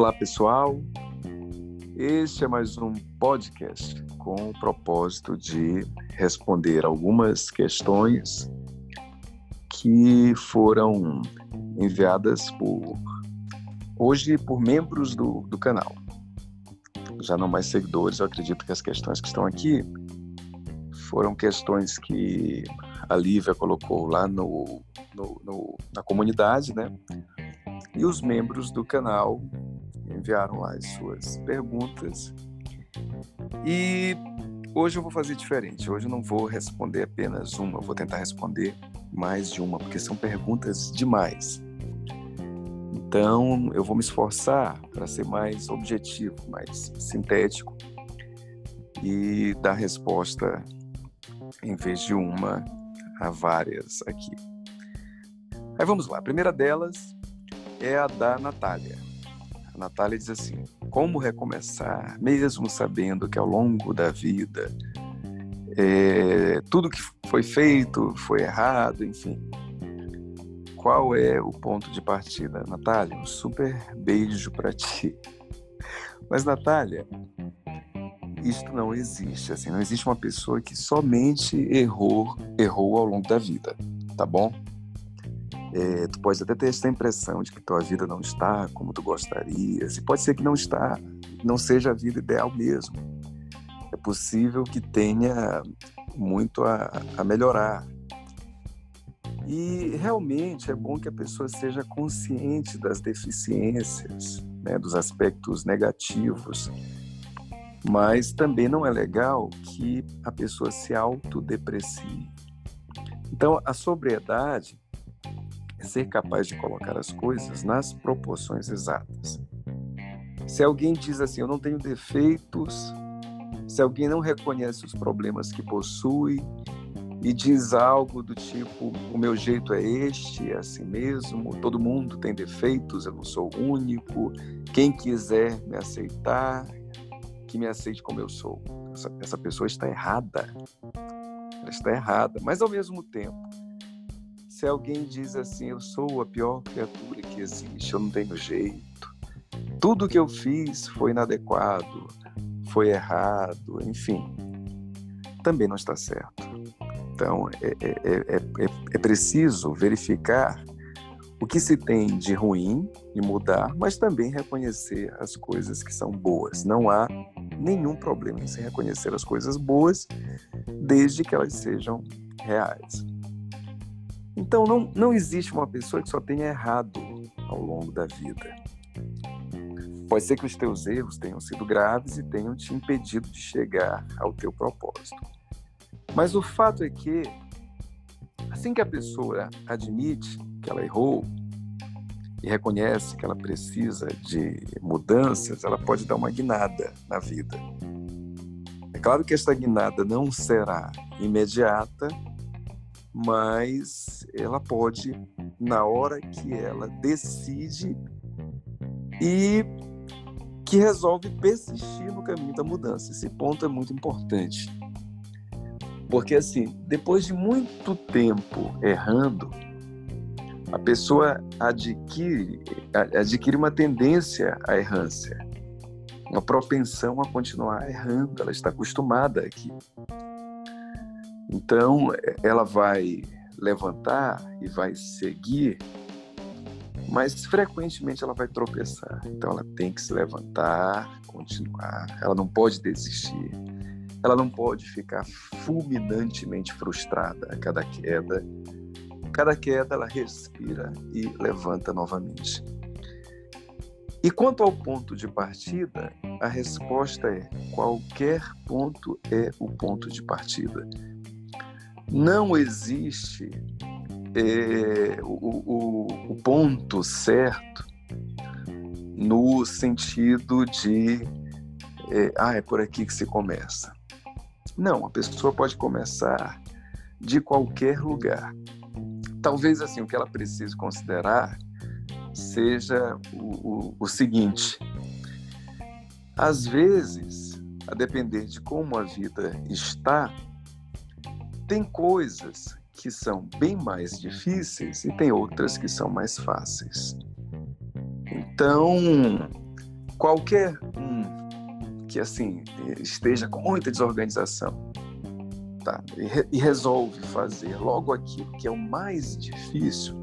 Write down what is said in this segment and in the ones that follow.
Olá, pessoal. Este é mais um podcast com o propósito de responder algumas questões que foram enviadas por hoje por membros do, do canal. Já não mais seguidores, eu acredito que as questões que estão aqui foram questões que a Lívia colocou lá no, no, no na comunidade, né? E os membros do canal enviaram lá as suas perguntas. E hoje eu vou fazer diferente. Hoje eu não vou responder apenas uma, eu vou tentar responder mais de uma, porque são perguntas demais. Então eu vou me esforçar para ser mais objetivo, mais sintético e dar resposta em vez de uma a várias aqui. Aí vamos lá. A primeira delas é a da Natália. Natália diz assim: Como recomeçar, mesmo sabendo que ao longo da vida é, tudo que foi feito foi errado, enfim. Qual é o ponto de partida? Natália, um super beijo para ti. Mas, Natália, isto não existe. Assim, não existe uma pessoa que somente errou, errou ao longo da vida, tá bom? É, tu pode até ter essa impressão de que tua vida não está como tu gostarias, e pode ser que não está, não seja a vida ideal mesmo. É possível que tenha muito a, a melhorar. E realmente é bom que a pessoa seja consciente das deficiências, né, dos aspectos negativos, mas também não é legal que a pessoa se autodeprecie. Então, a sobriedade ser capaz de colocar as coisas nas proporções exatas. Se alguém diz assim, eu não tenho defeitos, se alguém não reconhece os problemas que possui e diz algo do tipo, o meu jeito é este, é assim mesmo, todo mundo tem defeitos, eu não sou único, quem quiser me aceitar, que me aceite como eu sou. Essa, essa pessoa está errada. Ela está errada, mas ao mesmo tempo, se alguém diz assim, eu sou a pior criatura que existe, eu não tenho jeito, tudo que eu fiz foi inadequado, foi errado, enfim, também não está certo. Então, é, é, é, é, preciso verificar o que se tem de ruim e mudar, mas também reconhecer as coisas que são boas. Não há nenhum problema em se reconhecer as coisas boas, desde que elas sejam reais. Então, não, não existe uma pessoa que só tenha errado ao longo da vida. Pode ser que os teus erros tenham sido graves e tenham te impedido de chegar ao teu propósito. Mas o fato é que, assim que a pessoa admite que ela errou e reconhece que ela precisa de mudanças, ela pode dar uma guinada na vida. É claro que esta guinada não será imediata, mas ela pode, na hora que ela decide e que resolve persistir no caminho da mudança. Esse ponto é muito importante. Porque, assim, depois de muito tempo errando, a pessoa adquire, adquire uma tendência à errância, uma propensão a continuar errando, ela está acostumada aqui. Então, ela vai levantar e vai seguir, mas frequentemente ela vai tropeçar. Então, ela tem que se levantar, continuar, ela não pode desistir, ela não pode ficar fulminantemente frustrada a cada queda. Cada queda, ela respira e levanta novamente. E quanto ao ponto de partida, a resposta é: qualquer ponto é o ponto de partida não existe é, o, o, o, ponto certo no sentido de é, ah, é por aqui que se começa. Não, a pessoa pode começar de qualquer lugar. Talvez assim o que ela precise considerar seja o, o seguinte: às vezes, a depender de como a vida está, tem coisas que são bem mais difíceis e tem outras que são mais fáceis. Então, qualquer um que assim esteja com muita desorganização tá? e, re e resolve fazer logo aquilo que é o mais difícil,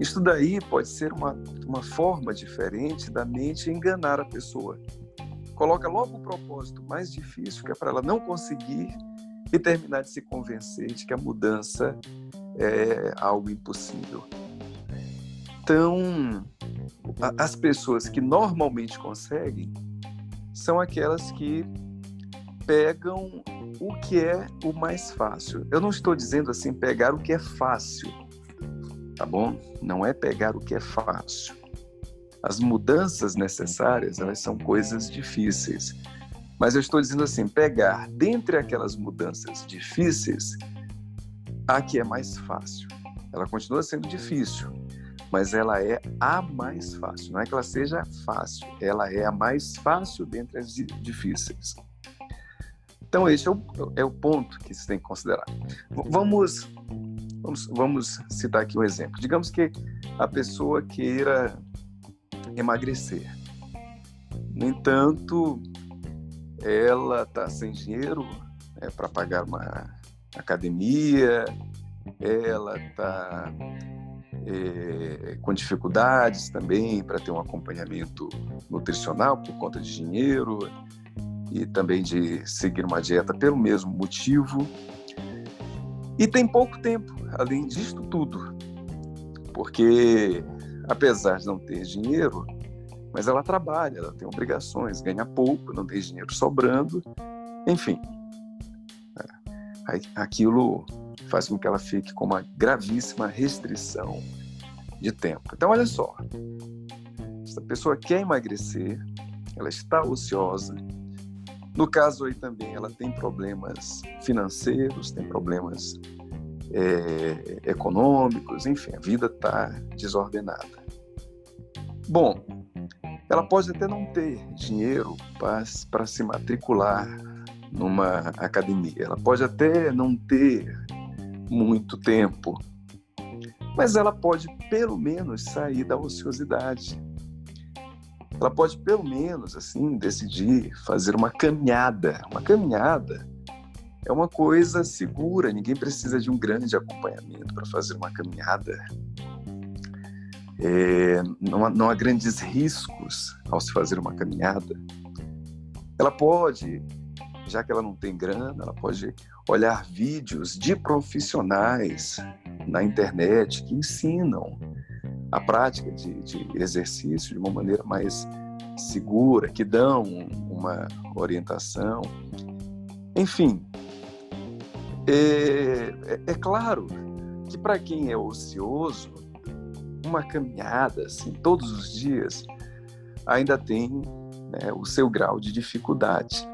isso daí pode ser uma, uma forma diferente da mente enganar a pessoa. Coloca logo o propósito mais difícil, que é para ela não conseguir e terminar de se convencer de que a mudança é algo impossível. Então, as pessoas que normalmente conseguem são aquelas que pegam o que é o mais fácil. Eu não estou dizendo assim pegar o que é fácil, tá bom? Não é pegar o que é fácil. As mudanças necessárias, elas são coisas difíceis. Mas eu estou dizendo assim, pegar dentre aquelas mudanças difíceis, a que é mais fácil. Ela continua sendo difícil, mas ela é a mais fácil. Não é que ela seja fácil, ela é a mais fácil dentre as difíceis. Então, esse é o, é o ponto que se tem que considerar. Vamos, vamos, vamos citar aqui um exemplo. Digamos que a pessoa queira emagrecer. No entanto, ela está sem dinheiro é, para pagar uma academia, ela está é, com dificuldades também para ter um acompanhamento nutricional por conta de dinheiro e também de seguir uma dieta pelo mesmo motivo. E tem pouco tempo, além disto tudo, porque apesar de não ter dinheiro, mas ela trabalha, ela tem obrigações, ganha pouco, não tem dinheiro sobrando, enfim. É, aquilo faz com que ela fique com uma gravíssima restrição de tempo. Então, olha só, essa pessoa quer emagrecer, ela está ociosa. No caso aí também, ela tem problemas financeiros, tem problemas é, econômicos, enfim, a vida está desordenada. Bom, ela pode até não ter dinheiro para se matricular numa academia, ela pode até não ter muito tempo, mas ela pode pelo menos sair da ociosidade. Ela pode pelo menos assim decidir fazer uma caminhada. Uma caminhada é uma coisa segura, ninguém precisa de um grande acompanhamento para fazer uma caminhada. É, não, há, não há grandes riscos ao se fazer uma caminhada. Ela pode, já que ela não tem grana, ela pode olhar vídeos de profissionais na internet que ensinam a prática de, de exercício de uma maneira mais segura, que dão uma orientação. Enfim, é, é, é claro que para quem é ocioso, uma caminhada assim todos os dias ainda tem né, o seu grau de dificuldade.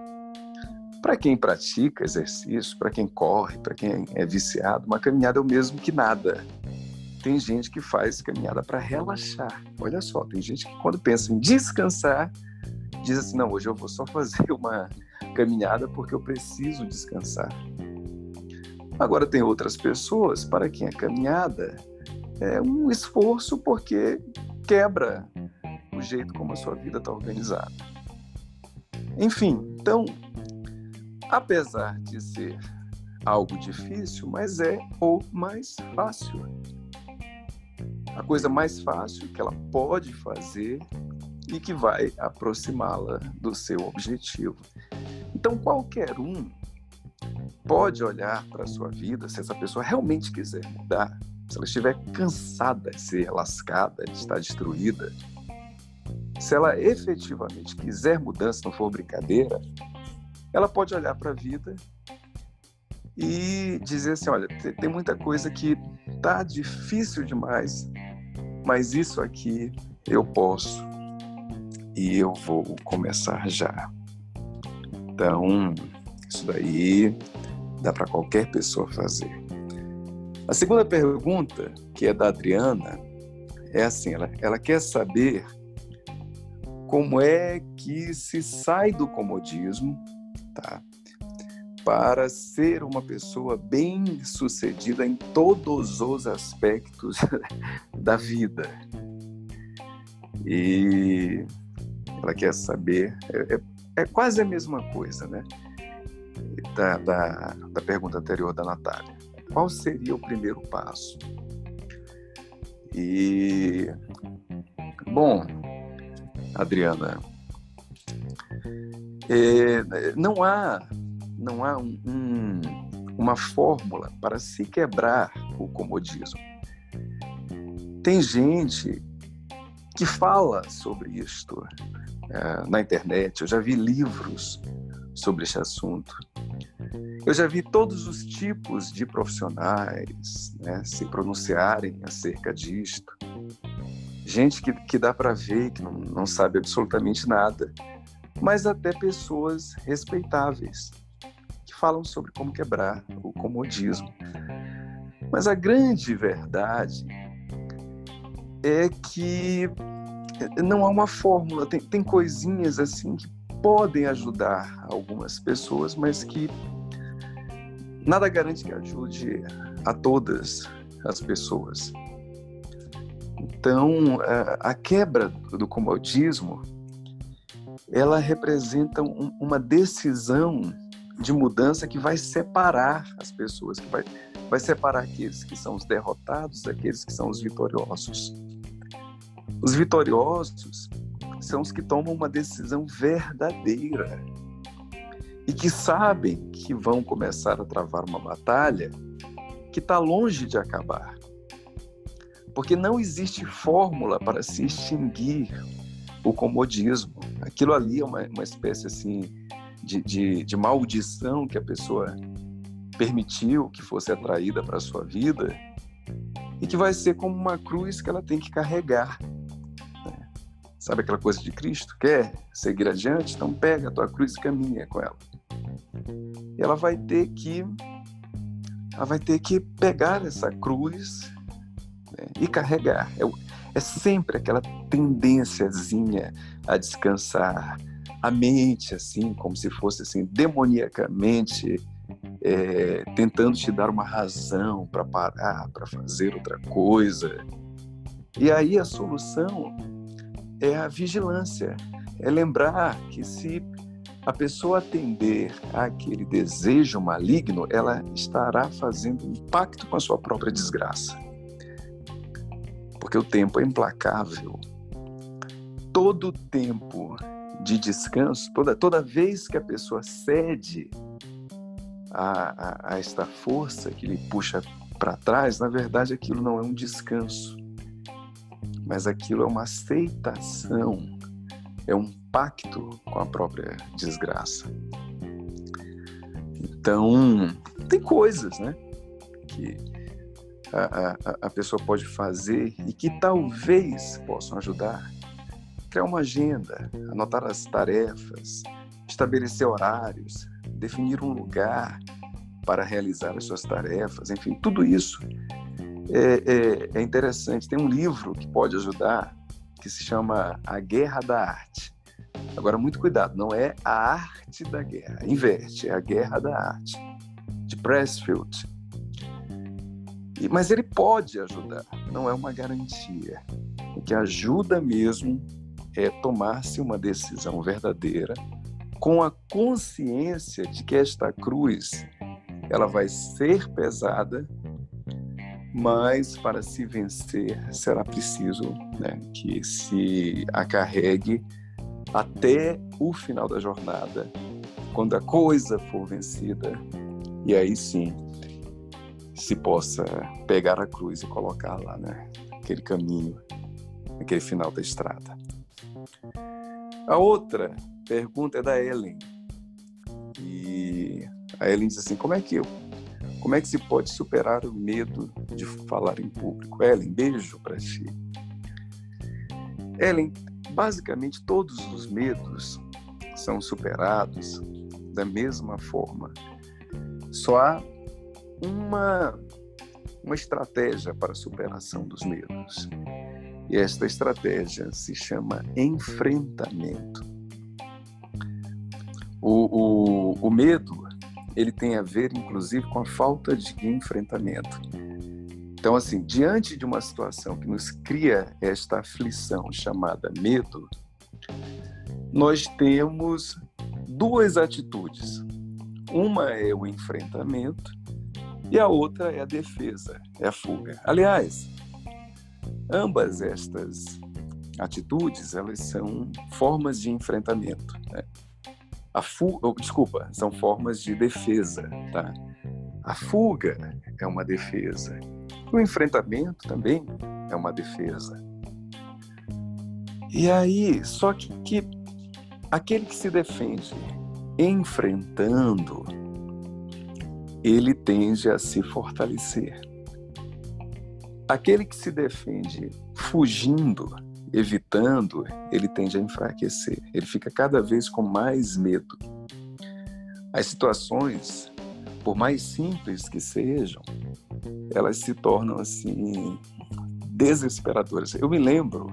Para quem pratica exercício, para quem corre, para quem é viciado, uma caminhada é o mesmo que nada. Tem gente que faz caminhada para relaxar. Olha só, tem gente que quando pensa em descansar, diz assim: não, hoje eu vou só fazer uma caminhada porque eu preciso descansar. Agora, tem outras pessoas para quem a caminhada é um esforço porque quebra o jeito como a sua vida está organizada. Enfim, então, apesar de ser algo difícil, mas é o mais fácil. A coisa mais fácil que ela pode fazer e que vai aproximá-la do seu objetivo. Então, qualquer um pode olhar para a sua vida, se essa pessoa realmente quiser mudar, se ela estiver cansada de ser lascada, de estar destruída, se ela efetivamente quiser mudança, não for brincadeira, ela pode olhar para a vida e dizer assim: olha, tem muita coisa que tá difícil demais, mas isso aqui eu posso e eu vou começar já. Então, isso daí dá para qualquer pessoa fazer. A segunda pergunta, que é da Adriana, é assim: ela, ela quer saber como é que se sai do comodismo, tá? Para ser uma pessoa bem sucedida em todos os aspectos da vida. E ela quer saber. É, é, é, quase a mesma coisa, né? Da, da, da pergunta anterior da Natália. Qual seria o primeiro passo? E, bom, Adriana, é, não há, não há um, um, uma fórmula para se quebrar o comodismo. Tem gente que fala sobre isto é, na internet, eu já vi livros sobre esse assunto. Eu já vi todos os tipos de profissionais né, se pronunciarem acerca disto. Gente que, que dá para ver que não, não sabe absolutamente nada, mas até pessoas respeitáveis que falam sobre como quebrar o comodismo. Mas a grande verdade é que não há uma fórmula, tem, tem coisinhas assim que podem ajudar algumas pessoas, mas que nada garante que ajude a todas as pessoas. Então, a quebra do comodismo, ela representa uma decisão de mudança que vai separar as pessoas, que vai, vai separar aqueles que são os derrotados daqueles que são os vitoriosos. Os vitoriosos são os que tomam uma decisão verdadeira e que sabem que vão começar a travar uma batalha que está longe de acabar. Porque não existe fórmula para se extinguir o comodismo. Aquilo ali é uma, uma espécie assim de, de, de maldição que a pessoa permitiu que fosse atraída para a sua vida e que vai ser como uma cruz que ela tem que carregar. Sabe aquela coisa de Cristo? Quer seguir adiante? Então pega a tua cruz e caminha com ela. E ela vai ter que ela vai ter que pegar essa cruz né, e carregar. É, é sempre aquela tendênciazinha a descansar a mente, assim, como se fosse assim demoniacamente é, tentando te dar uma razão para parar, para fazer outra coisa. E aí a solução é a vigilância, é lembrar que se a pessoa atender àquele desejo maligno, ela estará fazendo um pacto com a sua própria desgraça. Porque o tempo é implacável. Todo tempo de descanso, toda, toda vez que a pessoa cede a, a, a esta força que lhe puxa para trás, na verdade aquilo não é um descanso mas aquilo é uma aceitação, é um pacto com a própria desgraça. Então, tem coisas, né, que a, a, a pessoa pode fazer e que talvez possam ajudar. Criar uma agenda, anotar as tarefas, estabelecer horários, definir um lugar para realizar as suas tarefas, enfim, tudo isso é, é, é interessante. Tem um livro que pode ajudar que se chama A Guerra da Arte. Agora, muito cuidado, não é a arte da guerra, inverte, é a guerra da arte, de Pressfield. E, mas ele pode ajudar, não é uma garantia. O que ajuda mesmo é tomar-se uma decisão verdadeira com a consciência de que esta cruz ela vai ser pesada mas para se vencer será preciso né, que se a carregue até o final da jornada, quando a coisa for vencida, e aí sim se possa pegar a cruz e colocar lá, né, aquele caminho, aquele final da estrada. A outra pergunta é da Ellen. E a Ellen diz assim: como é que eu como é que se pode superar o medo de falar em público? Ellen, beijo para ti. Ellen, basicamente todos os medos são superados da mesma forma. Só há uma, uma estratégia para a superação dos medos. E esta estratégia se chama enfrentamento. O, o, o medo ele tem a ver, inclusive, com a falta de enfrentamento. Então, assim, diante de uma situação que nos cria esta aflição chamada medo, nós temos duas atitudes. Uma é o enfrentamento e a outra é a defesa, é a fuga. Aliás, ambas estas atitudes, elas são formas de enfrentamento. Né? A fuga, desculpa, são formas de defesa, tá? A fuga é uma defesa. O enfrentamento também é uma defesa. E aí, só que, que aquele que se defende enfrentando, ele tende a se fortalecer. Aquele que se defende fugindo, evitando, ele tende a enfraquecer. Ele fica cada vez com mais medo. As situações, por mais simples que sejam, elas se tornam assim desesperadoras. Eu me lembro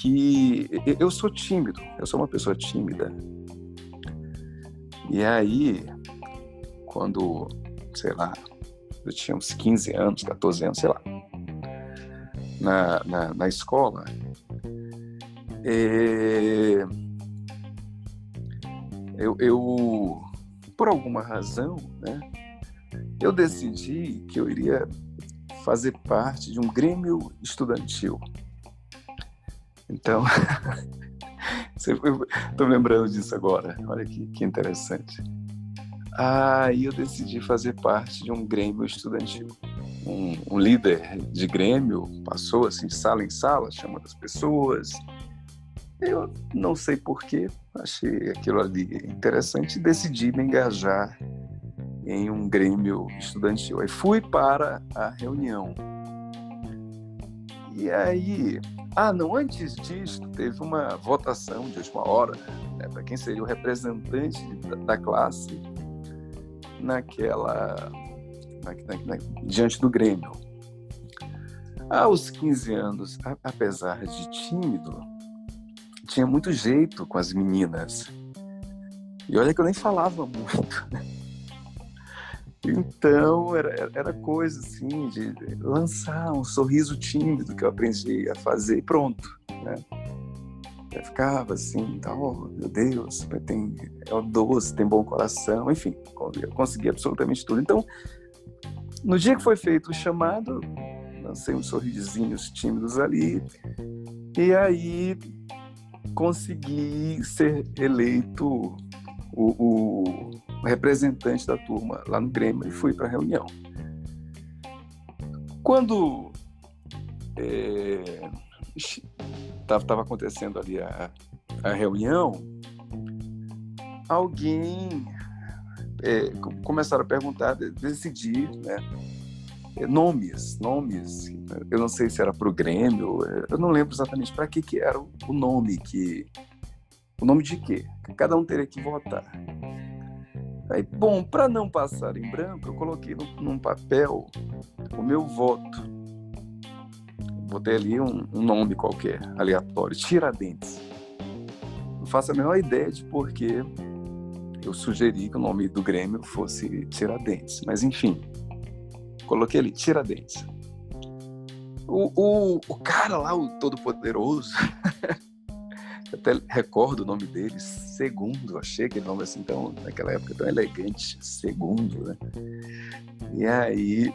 que eu sou tímido, eu sou uma pessoa tímida. E aí, quando, sei lá, eu tinha uns 15 anos, 14 anos, sei lá, na, na, na escola, é, eu, eu, por alguma razão, né, eu decidi que eu iria fazer parte de um grêmio estudantil. Então, estou lembrando disso agora. Olha que, que interessante. Aí eu decidi fazer parte de um grêmio estudantil. Um, um, líder de grêmio passou assim de sala em sala, chamando as pessoas. Eu não sei porquê, achei aquilo ali interessante e decidi me engajar em um grêmio estudantil. Aí fui para a reunião. E aí ah, não, antes disso, teve uma votação de última hora né, para quem seria o representante da, classe naquela. Na, na, diante do Grêmio. Aos 15 anos, a, apesar de tímido, tinha muito jeito com as meninas. E olha que eu nem falava muito. Então, era, era coisa assim de lançar um sorriso tímido que eu aprendi a fazer e pronto, né? Eu ficava assim, tá, oh, meu Deus, tem, é doce, tem bom coração, enfim, eu consegui absolutamente tudo. Então, no dia que foi feito o chamado, lancei uns sorrisinhos tímidos ali, e aí consegui ser eleito o, o representante da turma lá no Grêmio e fui para a reunião. Quando estava é, acontecendo ali a, a reunião, alguém é, começaram a perguntar, decidir, né, é, nomes, nomes. Eu não sei se era para o Grêmio, eu não lembro exatamente para que que era o nome que o nome de quê? Cada um teria que votar. Aí, bom, para não passar em branco, eu coloquei num, num, papel o meu voto. Botei ali um, um nome qualquer, aleatório, Tiradentes. Não faço a menor ideia de por que eu sugeri que o nome do Grêmio fosse Tiradentes. Mas, enfim, coloquei ali, Tiradentes. O, o, o cara lá, o Todo-Poderoso, até recordo o nome dele, Segundo, achei aquele nome assim tão, naquela época tão elegante, Segundo, né? E aí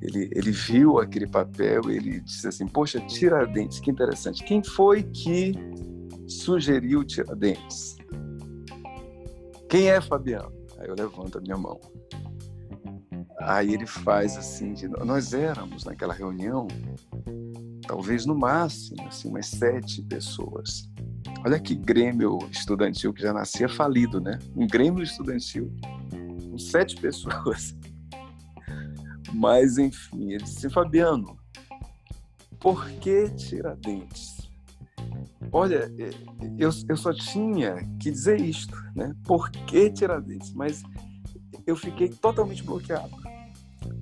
ele, ele viu aquele papel ele disse assim, poxa, Tiradentes, que interessante. Quem foi que sugeriu Tiradentes? Quem é Fabiano? Aí eu levanto a minha mão. Aí ele faz assim, de, nós éramos naquela reunião talvez no máximo, assim, umas sete pessoas. Olha que Grêmio estudantil que já nascia falido, né? Um Grêmio estudantil com sete pessoas. Mas, enfim, ele disse, Fabiano, por que Tiradentes? Olha, é, eu, eu só tinha que dizer isto, né? Por que Tiradentes? Mas eu fiquei totalmente bloqueado.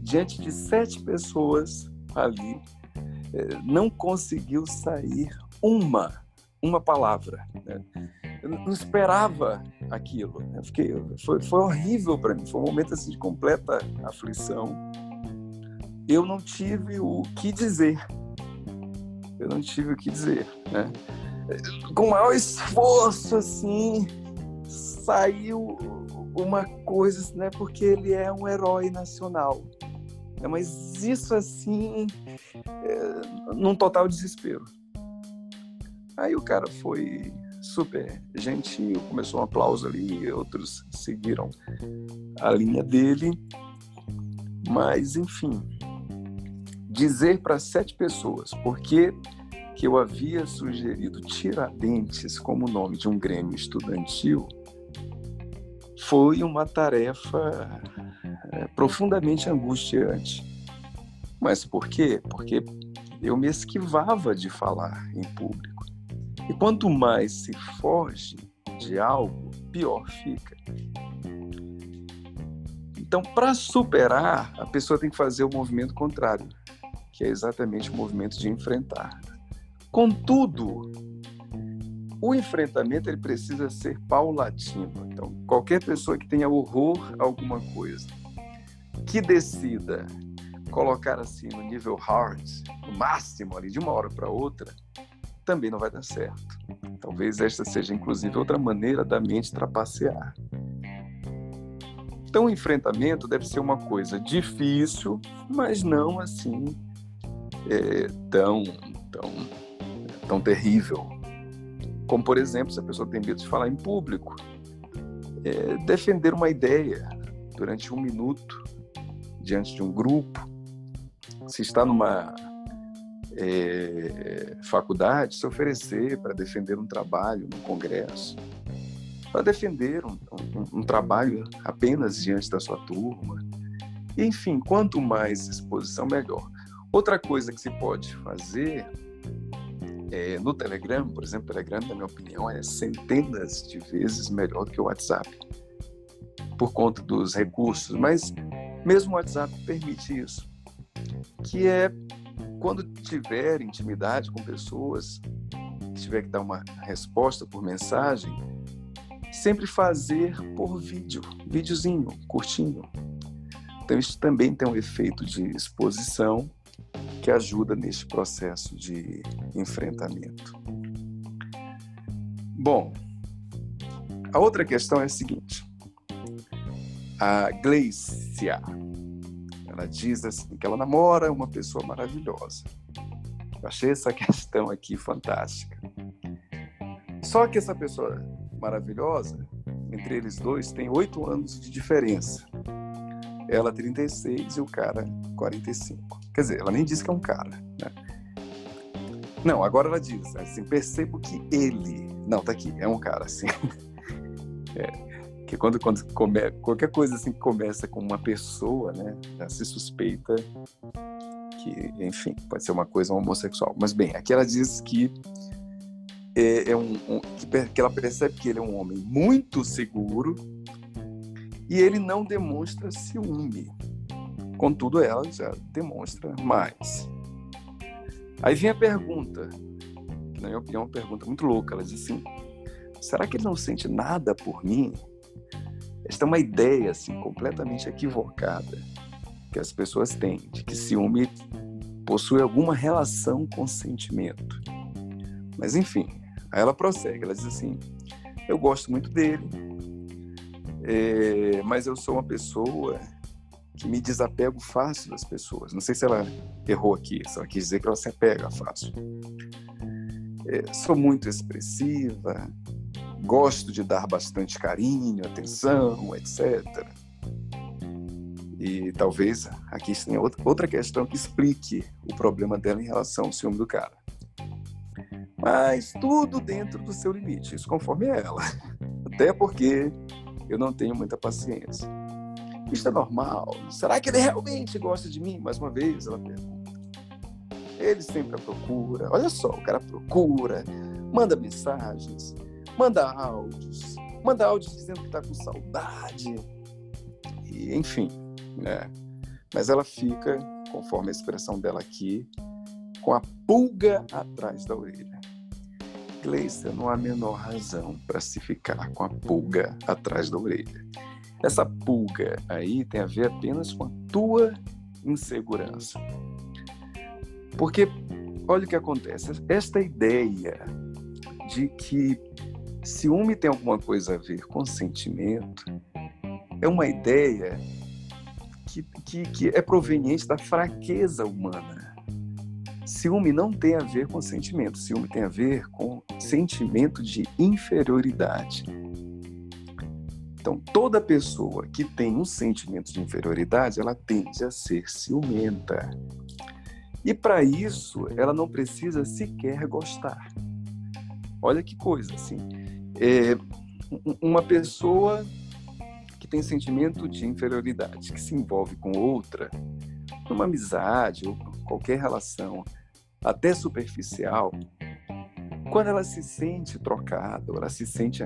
Diante de sete pessoas ali, não conseguiu sair uma, uma palavra. Né? Eu não esperava aquilo. Né? Fiquei, foi, foi horrível para mim. Foi um momento assim, de completa aflição. Eu não tive o que dizer. Eu não tive o que dizer. Né? com o maior esforço, assim, saiu uma coisa, né? Porque ele é um herói nacional. É, mas isso, assim, é, num total desespero. Aí o cara foi super gentil, começou um aplauso ali, outros seguiram a linha dele. Mas, enfim, dizer para sete pessoas porque que eu havia sugerido Tiradentes como nome de um grêmio estudantil foi uma tarefa é, profundamente angustiante. Mas por quê? Porque eu me esquivava de falar em público. E quanto mais se foge de algo, pior fica. Então, para superar, a pessoa tem que fazer o movimento contrário, que é exatamente o movimento de enfrentar. Contudo, o enfrentamento ele precisa ser paulatino. Então, qualquer pessoa que tenha horror a alguma coisa, que decida colocar assim no nível hard, no máximo ali de uma hora para outra, também não vai dar certo. Talvez esta seja inclusive outra maneira da mente trapacear. Então, o enfrentamento deve ser uma coisa difícil, mas não assim é, tão, tão, tão terrível. Como, por exemplo, se a pessoa tem medo de falar em público, é, defender uma ideia durante um minuto diante de um grupo, se está numa é, faculdade, se oferecer para defender um trabalho no congresso, para defender um, um, um trabalho apenas diante da sua turma. Enfim, quanto mais exposição, melhor. Outra coisa que se pode fazer é, no Telegram, por exemplo, o Telegram, na minha opinião, é centenas de vezes melhor do que o WhatsApp, por conta dos recursos, mas mesmo o WhatsApp permite isso, que é quando tiver intimidade com pessoas, tiver que dar uma resposta por mensagem, sempre fazer por vídeo, videozinho, curtinho. Então, isso também tem um efeito de exposição que ajuda neste processo de enfrentamento. Bom, a outra questão é a seguinte. A Gleicia, ela diz assim que ela namora uma pessoa maravilhosa. Eu achei essa questão aqui fantástica. Só que essa pessoa maravilhosa, entre eles dois, tem oito anos de diferença. Ela 36 e o cara 45. Quer dizer, ela nem diz que é um cara, né? Não, agora ela diz, assim, percebo que ele... Não, tá aqui, é um cara, assim. É, que quando, quando come, qualquer coisa assim que começa com uma pessoa, né, já se suspeita que, enfim, pode ser uma coisa homossexual. Mas bem, aqui ela diz que é, é um, um que, que ela percebe que ele é um homem muito seguro e ele não demonstra ciúme. Contudo, ela já demonstra mais. Aí vem a pergunta, que na minha opinião é uma pergunta muito louca. Ela diz assim: será que ele não sente nada por mim? Esta é uma ideia assim completamente equivocada que as pessoas têm de que ciúme possui alguma relação com sentimento. Mas enfim, Aí ela prossegue, ela diz assim: Eu gosto muito dele, é, mas eu sou uma pessoa que me desapego fácil das pessoas. Não sei se ela errou aqui, se ela quis dizer que ela se apega fácil. É, sou muito expressiva, gosto de dar bastante carinho, atenção, etc. E talvez aqui tenha outra questão que explique o problema dela em relação ao ciúme do cara mas tudo dentro do seu limite, isso conforme ela. Até porque eu não tenho muita paciência. Isso é normal. Será que ele realmente gosta de mim? Mais uma vez, ela pergunta. Ele sempre procura. Olha só, o cara procura, manda mensagens, manda áudios, manda áudios dizendo que está com saudade. E, enfim, né? Mas ela fica, conforme a expressão dela aqui, com a pulga atrás da orelha. Gleice, não há a menor razão para se ficar com a pulga atrás da orelha. Essa pulga aí tem a ver apenas com a tua insegurança. Porque, olha o que acontece, esta ideia de que ciúme tem alguma coisa a ver com sentimento é uma ideia que, que, que é proveniente da fraqueza humana. Ciúme não tem a ver com sentimento, ciúme tem a ver com sentimento de inferioridade. Então, toda pessoa que tem um sentimento de inferioridade, ela tende a ser ciumenta. E para isso, ela não precisa sequer gostar. Olha que coisa, assim. É, uma pessoa que tem sentimento de inferioridade, que se envolve com outra, numa amizade ou qualquer relação, até superficial, quando ela se sente trocada, ela se sente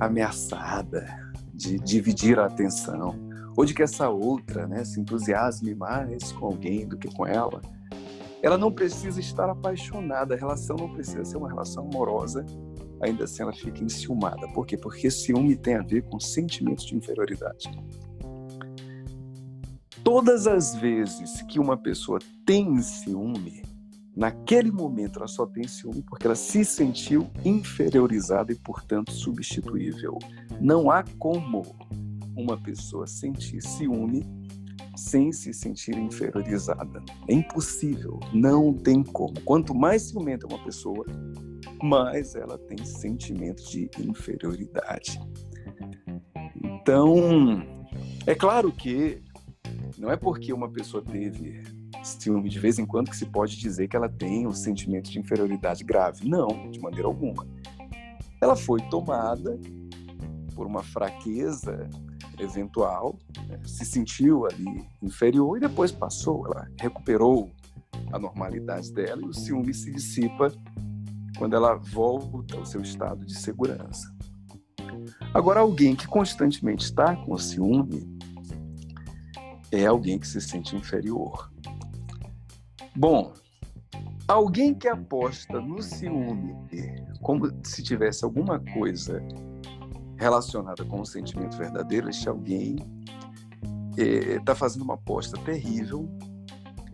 ameaçada, de dividir a atenção, ou de que essa outra né, se entusiasme mais com alguém do que com ela, ela não precisa estar apaixonada, a relação não precisa ser uma relação amorosa, ainda assim ela fica enciumada. Por quê? Porque ciúme tem a ver com sentimentos de inferioridade. Todas as vezes que uma pessoa tem ciúme, naquele momento ela só tem ciúme porque ela se sentiu inferiorizada e, portanto, substituível. Não há como uma pessoa sentir ciúme sem se sentir inferiorizada. É impossível, não tem como. Quanto mais ciumenta uma pessoa, mais ela tem sentimento de inferioridade. Então, é claro que não é porque uma pessoa teve ciúme de vez em quando que se pode dizer que ela tem um sentimento de inferioridade grave. Não, de maneira alguma. Ela foi tomada por uma fraqueza eventual, né? se sentiu ali inferior e depois passou, ela recuperou a normalidade dela e o ciúme se dissipa quando ela volta ao seu estado de segurança. Agora, alguém que constantemente está com ciúme é alguém que se sente inferior. Bom, alguém que aposta no ciúme como se tivesse alguma coisa relacionada com o sentimento verdadeiro, este alguém está é, fazendo uma aposta terrível.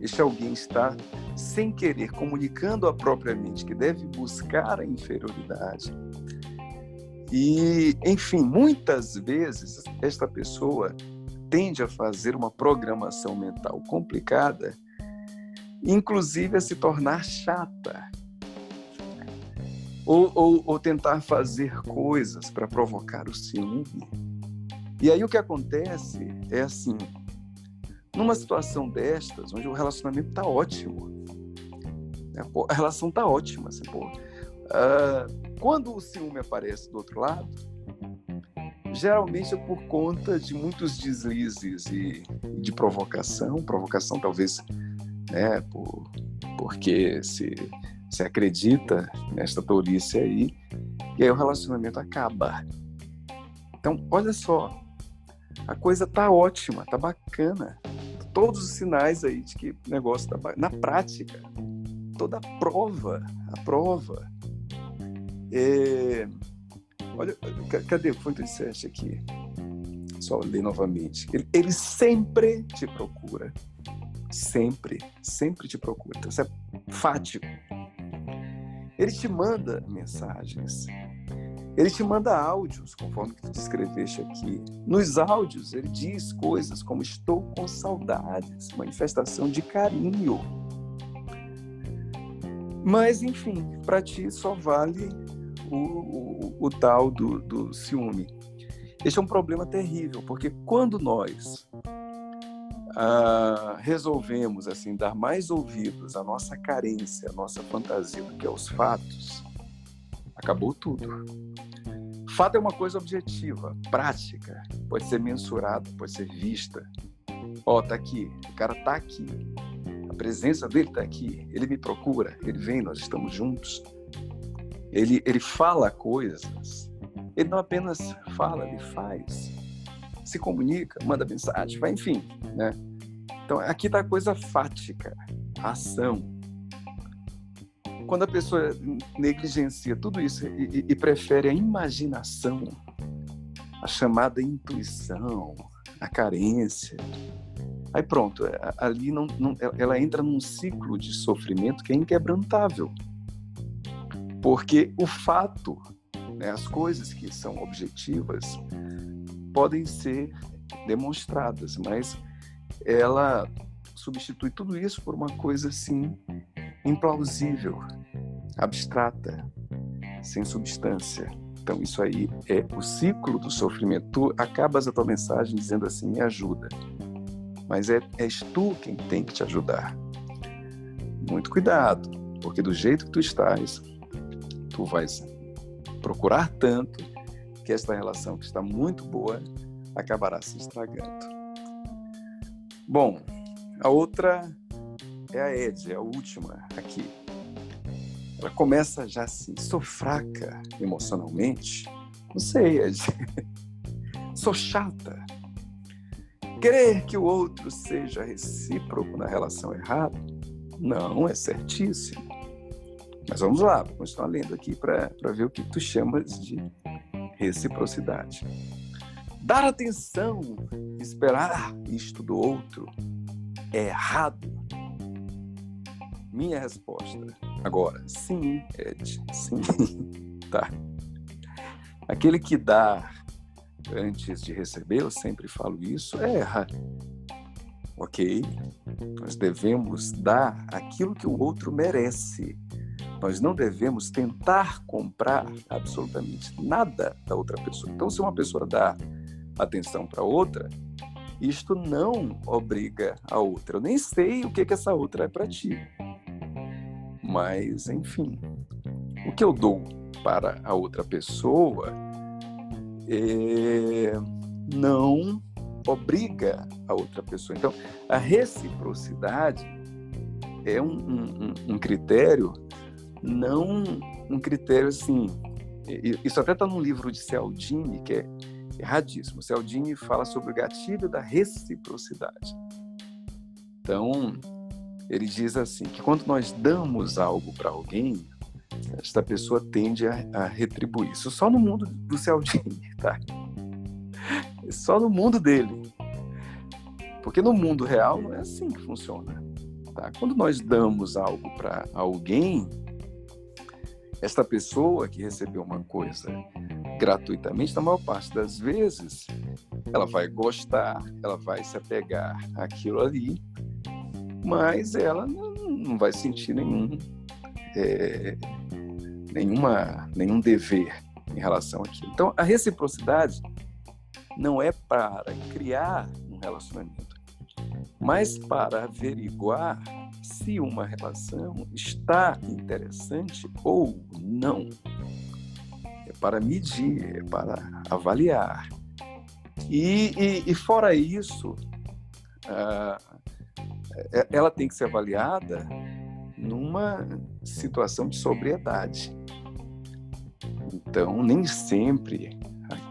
Este alguém está, sem querer, comunicando a própria mente que deve buscar a inferioridade. E, enfim, muitas vezes esta pessoa tende a fazer uma programação mental complicada, inclusive a se tornar chata ou, ou, ou tentar fazer coisas para provocar o ciúme. E aí o que acontece é assim, numa situação destas, onde o relacionamento está ótimo, né? a relação está ótima, assim, pô, uh, quando o ciúme aparece do outro lado, geralmente é por conta de muitos deslizes e de provocação, provocação talvez né, por, porque se você acredita nesta tolice aí, e aí o relacionamento acaba. Então, olha só, a coisa tá ótima, tá bacana. Todos os sinais aí de que o negócio tá na prática, toda a prova, a prova. É... Olha, cadê foi que disseste aqui? Só ler novamente. Ele, ele sempre te procura. Sempre, sempre te procura. Então, isso é fático. Ele te manda mensagens. Ele te manda áudios, conforme que tu descreveste aqui. Nos áudios, ele diz coisas como estou com saudades, manifestação de carinho. Mas, enfim, para ti só vale o, o, o tal do, do ciúme. Este é um problema terrível, porque quando nós ah, resolvemos assim dar mais ouvidos à nossa carência, à nossa fantasia do que aos fatos, acabou tudo. Fato é uma coisa objetiva, prática, pode ser mensurada, pode ser vista. Ó, oh, tá aqui, o cara tá aqui, a presença dele tá aqui, ele me procura, ele vem, nós estamos juntos. Ele, ele fala coisas, ele não apenas fala, ele faz se comunica, manda mensagem, vai, enfim, né? Então aqui está a coisa fática, a ação. Quando a pessoa negligencia tudo isso e, e prefere a imaginação, a chamada intuição, a carência, aí pronto, é, ali não, não, ela entra num ciclo de sofrimento que é inquebrantável. Porque o fato, né, as coisas que são objetivas, podem ser demonstradas, mas ela substitui tudo isso por uma coisa assim implausível, abstrata, sem substância. Então isso aí é o ciclo do sofrimento. Tu acabas a tua mensagem dizendo assim, me ajuda. Mas é, és tu quem tem que te ajudar. Muito cuidado, porque do jeito que tu estás, tu vais procurar tanto que esta relação que está muito boa acabará se estragando. Bom, a outra é a Ed, é a última aqui. Começa já assim, sou fraca emocionalmente. Não sei, Ed. sou chata. Querer que o outro seja recíproco na relação errada? Não, é certíssimo. Mas vamos lá, vou continuar lendo aqui para ver o que tu chamas de reciprocidade. Dar atenção, esperar isto do outro é errado? Minha resposta agora, sim, Ed, sim, tá. Aquele que dá antes de receber, eu sempre falo isso, erra. Ok? Nós devemos dar aquilo que o outro merece. Nós não devemos tentar comprar absolutamente nada da outra pessoa. Então, se uma pessoa dá atenção para outra, isto não obriga a outra. Eu nem sei o que, que essa outra é para ti. Mas, enfim, o que eu dou para a outra pessoa é, não obriga a outra pessoa. Então, a reciprocidade é um, um, um critério, não um critério assim. Isso até está num livro de Cialdini, que é erradíssimo. Cialdini fala sobre o gatilho da reciprocidade. Então, ele diz assim que quando nós damos algo para alguém, esta pessoa tende a, a, retribuir. Isso só no mundo do Cialdini, tá? Só no mundo dele. Porque no mundo real não é assim que funciona. Tá? Quando nós damos algo para alguém, esta pessoa que recebeu uma coisa gratuitamente, na maior parte das vezes, ela vai gostar, ela vai se apegar àquilo ali, mas ela não vai sentir nenhum, é, nenhuma, nenhum dever em relação àquilo. Então, a reciprocidade não é para criar um relacionamento, mas para averiguar se uma relação está interessante ou não para medir, é para avaliar. E, e, e fora isso, uh, ela tem que ser avaliada numa situação de sobriedade. Então, nem sempre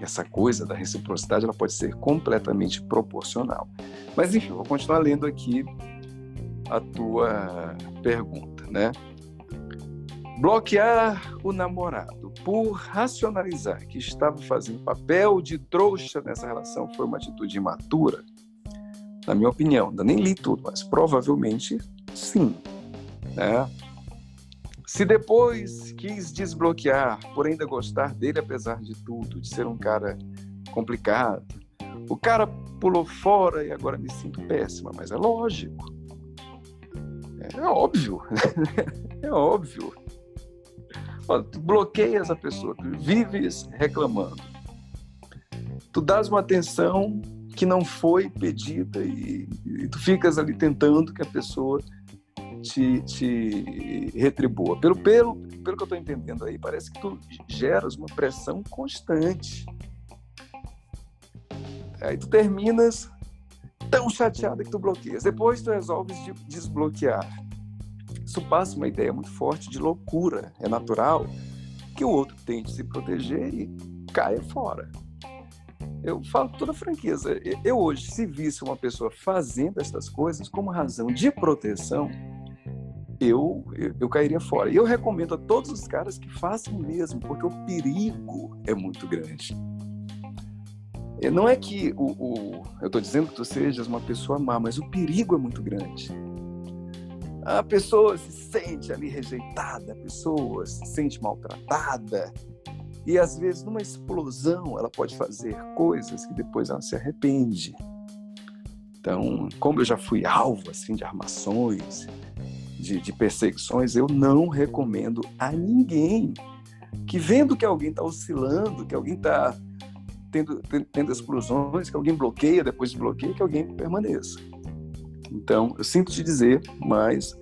essa coisa da reciprocidade ela pode ser completamente proporcional. Mas enfim, vou continuar lendo aqui a tua pergunta, né? Bloquear o namorado por racionalizar que estava fazendo papel de trouxa nessa relação foi uma atitude imatura? Na minha opinião, ainda nem li tudo, mas provavelmente sim. Né? Se depois quis desbloquear por ainda gostar dele apesar de tudo, de ser um cara complicado, o cara pulou fora e agora me sinto péssima, mas é lógico. É óbvio. é óbvio tu bloqueias a pessoa, tu vives reclamando. Tu dás uma atenção que não foi pedida e, e tu ficas ali tentando que a pessoa te, te retribua. Pelo, pelo, pelo que eu estou entendendo aí, parece que tu geras uma pressão constante. Aí tu terminas tão chateada que tu bloqueias. Depois tu resolves de desbloquear. Isso passa uma ideia muito forte de loucura. É natural que o outro tente se proteger e caia fora. Eu falo com toda franqueza. Eu hoje, se visse uma pessoa fazendo essas coisas como razão de proteção, eu, eu, eu, cairia fora. E eu recomendo a todos os caras que façam mesmo, porque o perigo é muito grande. Não é que o, o eu estou dizendo que tu sejas uma pessoa má, mas o perigo é muito grande. a pessoa se sente ali rejeitada, a pessoa se sente maltratada. E às vezes, numa explosão, ela pode fazer coisas que depois ela se arrepende. Então, como eu já fui alvo assim de armações, de, de perseguições, eu não recomendo a ninguém que vendo que alguém está oscilando, que alguém está tendo, tendo explosões, que alguém bloqueia, depois de bloqueia, que alguém permaneça. Então, eu sinto te dizer, mas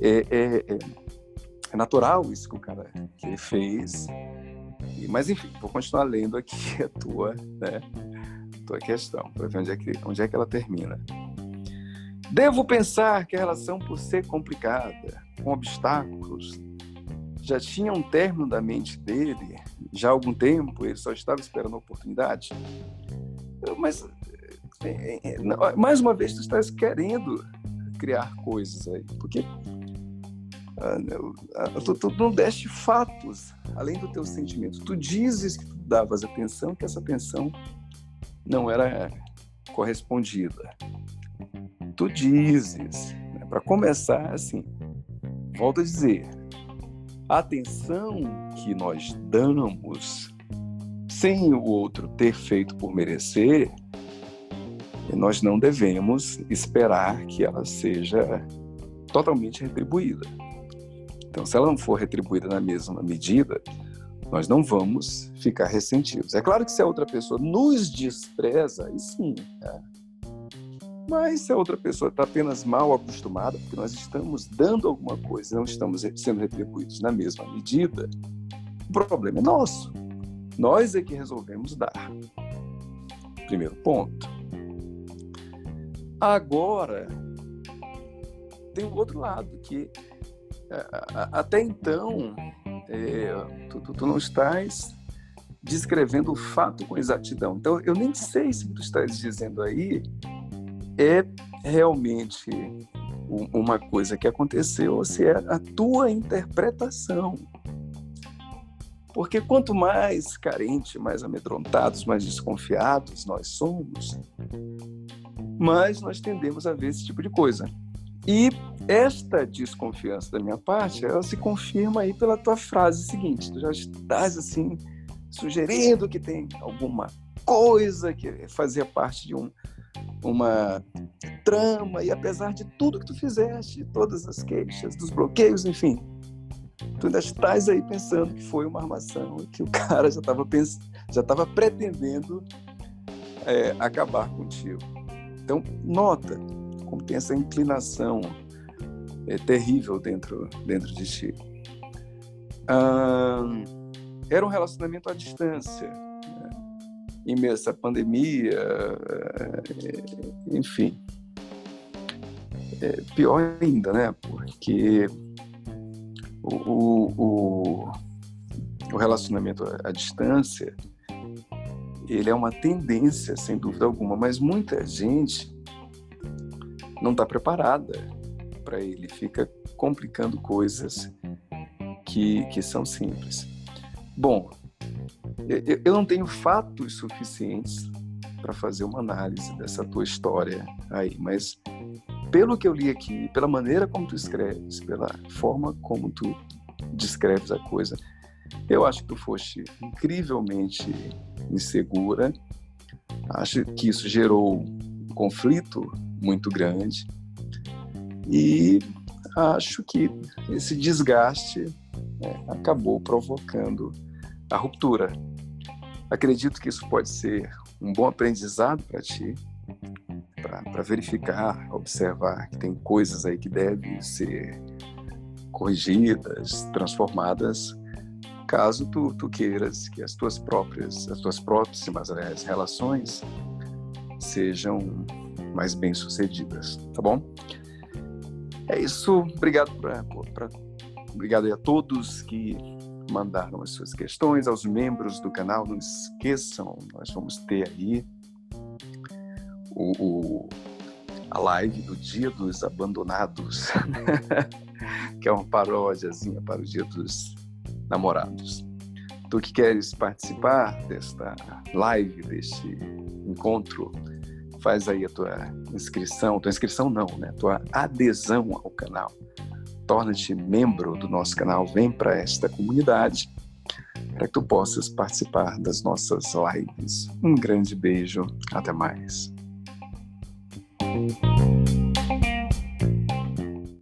é, é, é, é natural isso que o cara que fez. Mas, enfim, vou continuar lendo aqui a tua, né, a tua questão, para ver onde é, que, onde é que ela termina. Devo pensar que a relação, por ser complicada, com obstáculos, já tinha um término da mente dele, já há algum tempo, ele só estava esperando a oportunidade. Mas é, é, é, mais uma vez tu estás querendo criar coisas aí, porque tu, tu, não deste fatos além do teu sentimento. Tu dizes que tu davas atenção, que essa atenção não era correspondida. Tu dizes, né, para começar assim, volto a dizer, a atenção que nós damos sem o outro ter feito por merecer nós não devemos esperar que ela seja totalmente retribuída. Então, se ela não for retribuída na mesma medida, nós não vamos ficar ressentidos. É claro que se a outra pessoa nos despreza, aí sim. Né? Mas se a outra pessoa está apenas mal acostumada, porque nós estamos dando alguma coisa, não estamos sendo retribuídos na mesma medida, o problema é nosso. Nós é que resolvemos dar. Primeiro ponto. Agora, tem o outro lado, que até então é, tu, tu, tu, não estás descrevendo o fato com exatidão. Então, eu nem sei se tu estás dizendo aí é realmente uma coisa que aconteceu ou se é a tua interpretação. Porque quanto mais carente, mais amedrontados, mais desconfiados nós somos, mas nós tendemos a ver esse tipo de coisa. E esta desconfiança da minha parte, ela se confirma aí pela tua frase seguinte. Tu já estás assim sugerindo que tem alguma coisa que fazia parte de um, uma trama e apesar de tudo que tu fizeste, todas as queixas, dos bloqueios, enfim, tu ainda estás aí pensando que foi uma armação que o cara já estava já estava pretendendo é, acabar contigo. Então, nota como tem essa inclinação é, terrível dentro, dentro de ti. Ah, era um relacionamento à distância, né? em meio a essa pandemia, é, enfim. É, pior ainda, né? Porque o, o, o relacionamento à distância ele é uma tendência, sem dúvida alguma, mas muita gente não está preparada para ele, fica complicando coisas que, que são simples. Bom, eu, eu não tenho fatos suficientes para fazer uma análise dessa tua história aí, mas pelo que eu li aqui, pela maneira como tu escreves, pela forma como tu descreves a coisa, eu acho que tu foste incrivelmente insegura. Acho que isso gerou um conflito muito grande. E acho que esse desgaste né, acabou provocando a ruptura. Acredito que isso pode ser um bom aprendizado para ti, para verificar, observar que tem coisas aí que devem ser corrigidas, transformadas caso tu, tu queiras que as tuas próprias, as tuas próximas relações sejam mais bem sucedidas, tá bom? É isso, obrigado pra, pra, obrigado a todos que mandaram as suas questões, aos membros do canal, não esqueçam, nós vamos ter aí o, o a live do Dia dos Abandonados, que é uma paródiazinha para o Dia dos namorados. Tu que queres participar desta live, deste encontro faz aí a tua inscrição, tua inscrição não, né? Tua adesão ao canal. Torna-te membro do nosso canal, vem para esta comunidade para que tu possas participar das nossas lives. Um grande beijo, até mais.